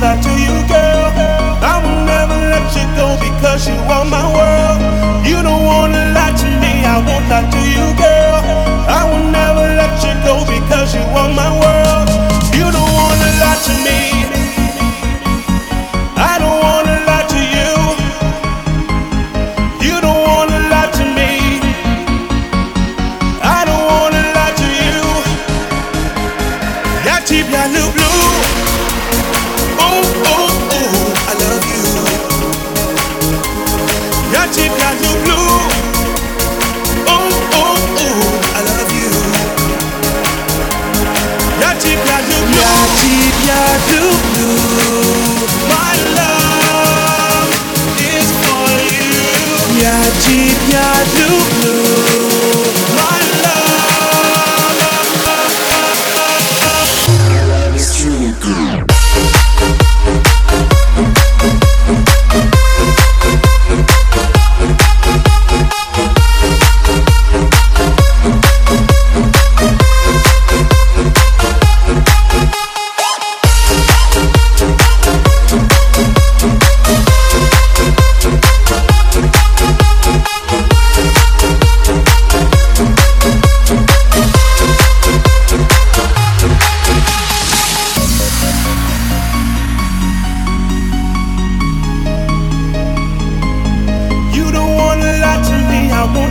back to you, girl. I will never let you go because you are my world. You know Lulu.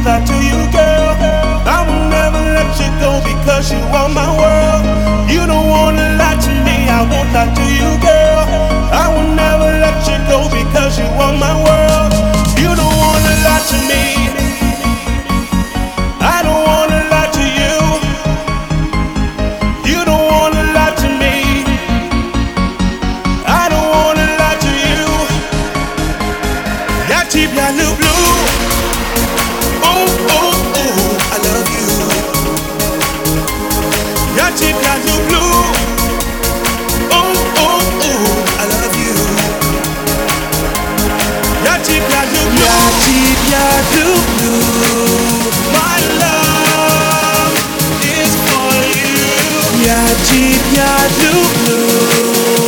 Lie to you, girl. I will never let you go because you are my world. You don't wanna lie to me, I won't lie to you, girl. I will never let you go because you are my world. Cheap, yeah, blue, blue.